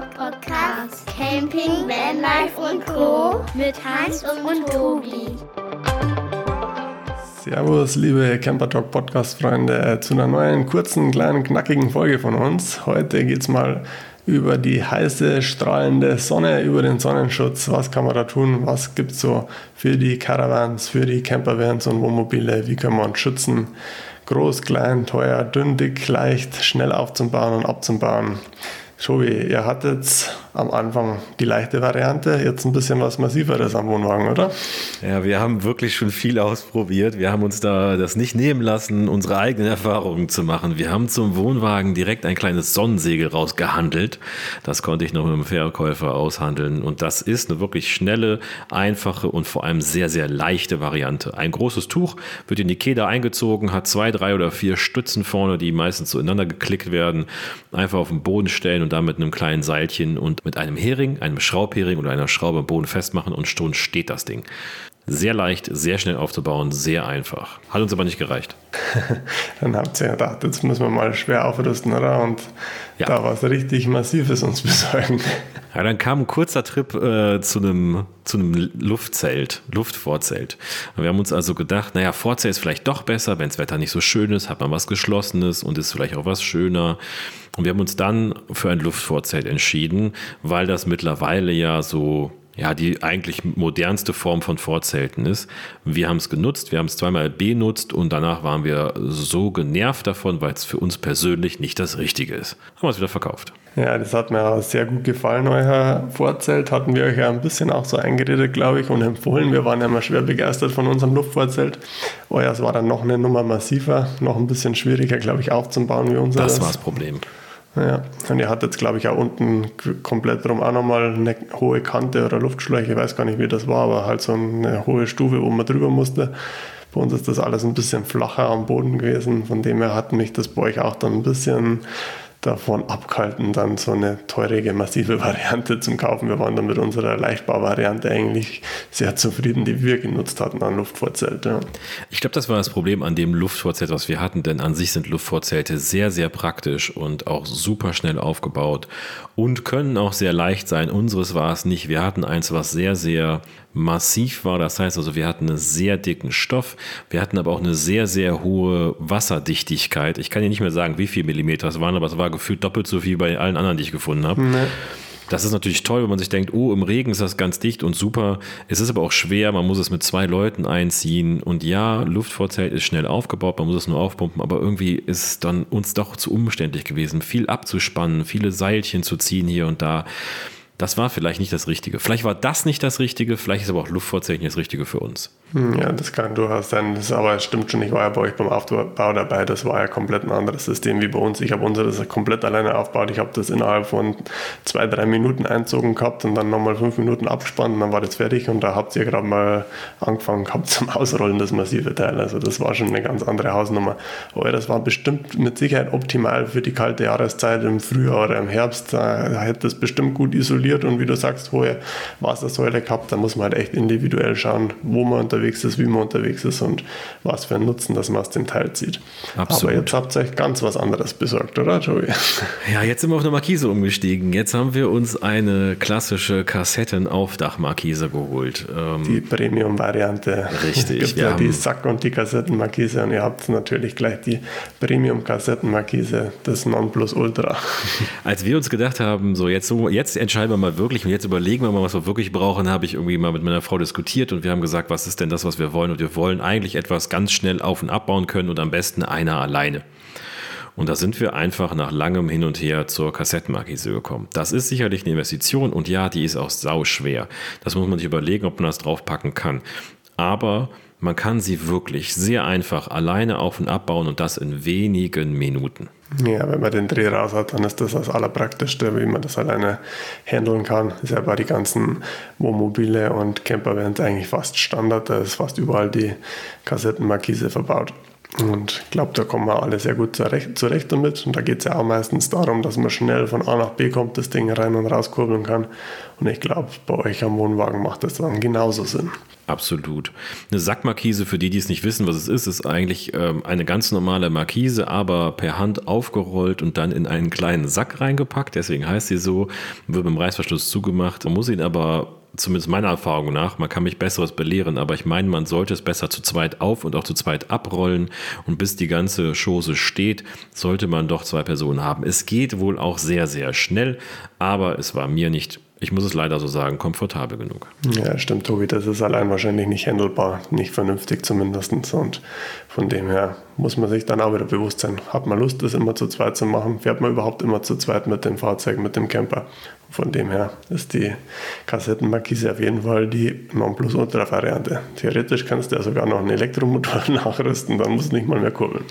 Podcast. Camping, Vanlife und Co. Mit Hans und Tobi. Servus, liebe Camper Talk Podcast Freunde, zu einer neuen, kurzen, kleinen, knackigen Folge von uns. Heute geht es mal über die heiße, strahlende Sonne, über den Sonnenschutz. Was kann man da tun? Was gibt es so für die Caravans, für die Campervans und Wohnmobile? Wie können wir uns schützen? Groß, klein, teuer, dünn, dick, leicht, schnell aufzubauen und abzubauen. Joey, ihr hattet am Anfang die leichte Variante, jetzt ein bisschen was Massiveres am Wohnwagen, oder? Ja, wir haben wirklich schon viel ausprobiert. Wir haben uns da das nicht nehmen lassen, unsere eigenen Erfahrungen zu machen. Wir haben zum Wohnwagen direkt ein kleines Sonnensegel rausgehandelt. Das konnte ich noch mit dem Verkäufer aushandeln. Und das ist eine wirklich schnelle, einfache und vor allem sehr, sehr leichte Variante. Ein großes Tuch wird in die Keder eingezogen, hat zwei, drei oder vier Stützen vorne, die meistens zueinander geklickt werden. Einfach auf den Boden stellen und dann mit einem kleinen Seilchen und mit einem Hering, einem Schraubhering oder einer Schraube am Boden festmachen und schon steht das Ding. Sehr leicht, sehr schnell aufzubauen, sehr einfach. Hat uns aber nicht gereicht. Dann habt ihr gedacht, jetzt müssen wir mal schwer aufrüsten, oder? Und ja. da was richtig Massives uns besorgen. Ja, dann kam ein kurzer Trip äh, zu, einem, zu einem Luftzelt, Luftvorzelt. Wir haben uns also gedacht, naja, Vorzelt ist vielleicht doch besser, wenn das Wetter nicht so schön ist, hat man was Geschlossenes und ist vielleicht auch was schöner. Und wir haben uns dann für ein Luftvorzelt entschieden, weil das mittlerweile ja so ja, die eigentlich modernste Form von Vorzelten ist. Wir haben es genutzt, wir haben es zweimal benutzt und danach waren wir so genervt davon, weil es für uns persönlich nicht das Richtige ist. Haben wir es wieder verkauft. Ja, das hat mir auch sehr gut gefallen, euer Vorzelt. Hatten wir euch ja ein bisschen auch so eingeredet, glaube ich, und empfohlen. Wir waren ja immer schwer begeistert von unserem Luftvorzelt. Euer war dann noch eine Nummer massiver, noch ein bisschen schwieriger, glaube ich, aufzubauen wie unser. Das war das Problem. Ja, und ihr hattet, glaube ich, auch unten komplett drum auch nochmal eine hohe Kante oder Luftschläuche, ich weiß gar nicht, wie das war, aber halt so eine hohe Stufe, wo man drüber musste. Bei uns ist das alles ein bisschen flacher am Boden gewesen, von dem her hat mich das bei euch auch dann ein bisschen davon abgehalten, dann so eine teurige, massive Variante zum Kaufen. Wir waren dann mit unserer Leichtbauvariante eigentlich sehr zufrieden, die wir genutzt hatten an Luftvorzelt. Ja. Ich glaube, das war das Problem an dem Luftvorzelt, was wir hatten, denn an sich sind Luftvorzelte sehr, sehr praktisch und auch super schnell aufgebaut und können auch sehr leicht sein. Unseres war es nicht. Wir hatten eins, was sehr, sehr massiv war. Das heißt also, wir hatten einen sehr dicken Stoff. Wir hatten aber auch eine sehr, sehr hohe Wasserdichtigkeit. Ich kann dir nicht mehr sagen, wie viel Millimeter es waren, aber es war gefühlt doppelt so viel bei allen anderen, die ich gefunden habe. Nee. Das ist natürlich toll, wenn man sich denkt, oh, im Regen ist das ganz dicht und super. Es ist aber auch schwer, man muss es mit zwei Leuten einziehen. Und ja, Luftvorzelt ist schnell aufgebaut, man muss es nur aufpumpen, aber irgendwie ist es dann uns doch zu umständlich gewesen, viel abzuspannen, viele Seilchen zu ziehen hier und da das war vielleicht nicht das Richtige. Vielleicht war das nicht das Richtige, vielleicht ist aber auch Luftvorzeichen das Richtige für uns. Hm, ja, das kann durchaus sein. Das, aber es stimmt schon, ich war ja bei euch beim Aufbau dabei. Das war ja komplett ein anderes System wie bei uns. Ich habe unseres komplett alleine aufgebaut. Ich habe das innerhalb von zwei, drei Minuten einzogen gehabt und dann nochmal fünf Minuten abgespannt und dann war das fertig. Und da habt ihr gerade mal angefangen gehabt zum Ausrollen, das massive Teil. Also das war schon eine ganz andere Hausnummer. Aber das war bestimmt mit Sicherheit optimal für die kalte Jahreszeit im Frühjahr oder im Herbst. Da hätte das bestimmt gut isoliert und wie du sagst, hohe Wassersäule gehabt. Da muss man halt echt individuell schauen, wo man unterwegs ist, wie man unterwegs ist und was für einen Nutzen das man aus dem Teil zieht. Absolut. Aber jetzt habt ihr euch ganz was anderes besorgt, oder Joey? Ja, jetzt sind wir auf eine Markise umgestiegen. Jetzt haben wir uns eine klassische Kassettenaufdachmarkise geholt. Ähm, die Premium-Variante. Richtig. Es gibt ja die Sack- und die Kassettenmarkise und ihr habt natürlich gleich die Premium-Kassettenmarkise, das Nonplusultra. Als wir uns gedacht haben, so jetzt, jetzt entscheiden wir mal wirklich und jetzt überlegen wir mal, was wir wirklich brauchen, habe ich irgendwie mal mit meiner Frau diskutiert und wir haben gesagt, was ist denn das, was wir wollen? Und wir wollen eigentlich etwas ganz schnell auf- und abbauen können und am besten einer alleine. Und da sind wir einfach nach langem Hin und Her zur Kassettenmarkise gekommen. Das ist sicherlich eine Investition und ja, die ist auch sau schwer. Das muss man sich überlegen, ob man das draufpacken kann. Aber man kann sie wirklich sehr einfach alleine auf- und abbauen und das in wenigen Minuten. Ja, wenn man den Dreh raus hat, dann ist das das Allerpraktischste, wie man das alleine handeln kann. Ist ja bei den ganzen Wohnmobile und Campervans eigentlich fast Standard. Da ist fast überall die Kassettenmarkise verbaut. Und ich glaube, da kommen wir alle sehr gut zurecht, zurecht damit. Und da geht es ja auch meistens darum, dass man schnell von A nach B kommt, das Ding rein und rauskurbeln kann. Und ich glaube, bei euch am Wohnwagen macht das dann genauso Sinn. Absolut. Eine Sackmarkise, für die, die es nicht wissen, was es ist, ist eigentlich ähm, eine ganz normale Markise, aber per Hand aufgerollt und dann in einen kleinen Sack reingepackt. Deswegen heißt sie so, wird mit dem Reißverschluss zugemacht. Man muss ihn aber zumindest meiner Erfahrung nach, man kann mich besseres belehren, aber ich meine, man sollte es besser zu zweit auf und auch zu zweit abrollen und bis die ganze Chose steht, sollte man doch zwei Personen haben. Es geht wohl auch sehr, sehr schnell, aber es war mir nicht ich muss es leider so sagen, komfortabel genug. Ja, stimmt, Tobi, das ist allein wahrscheinlich nicht handelbar, nicht vernünftig zumindest. Und von dem her muss man sich dann auch wieder bewusst sein, hat man Lust, das immer zu zweit zu machen? Fährt man überhaupt immer zu zweit mit dem Fahrzeug, mit dem Camper? Von dem her ist die Kassettenmarkise auf jeden Fall die Nonplusultra-Variante. Theoretisch kannst du ja sogar noch einen Elektromotor nachrüsten, dann musst du nicht mal mehr kurbeln.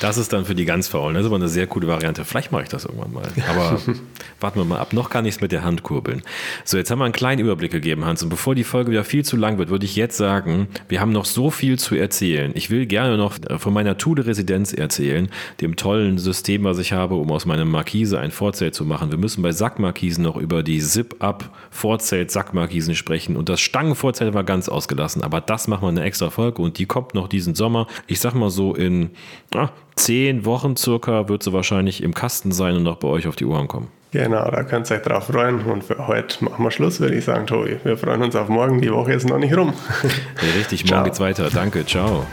Das ist dann für die ganz Faulen. Das ist aber eine sehr coole Variante. Vielleicht mache ich das irgendwann mal. Aber warten wir mal ab. Noch kann ich es mit der Hand kurbeln. So, jetzt haben wir einen kleinen Überblick gegeben, Hans. Und bevor die Folge wieder viel zu lang wird, würde ich jetzt sagen, wir haben noch so viel zu erzählen. Ich will gerne noch von meiner Tude-Residenz erzählen, dem tollen System, was ich habe, um aus meiner Markise ein Vorzelt zu machen. Wir müssen bei Sackmarkisen noch noch über die Zip-Up-Vorzelt-Sackmarkisen sprechen. Und das Stangenvorzelt war ganz ausgelassen. Aber das machen wir eine extra Folge und die kommt noch diesen Sommer. Ich sag mal so in ah, zehn Wochen circa wird sie wahrscheinlich im Kasten sein und noch bei euch auf die Ohren kommen. Genau, da könnt ihr euch drauf freuen. Und für heute machen wir Schluss, würde ich sagen, Tobi. Wir freuen uns auf morgen. Die Woche ist noch nicht rum. Ja, richtig, morgen geht's weiter. Danke, ciao.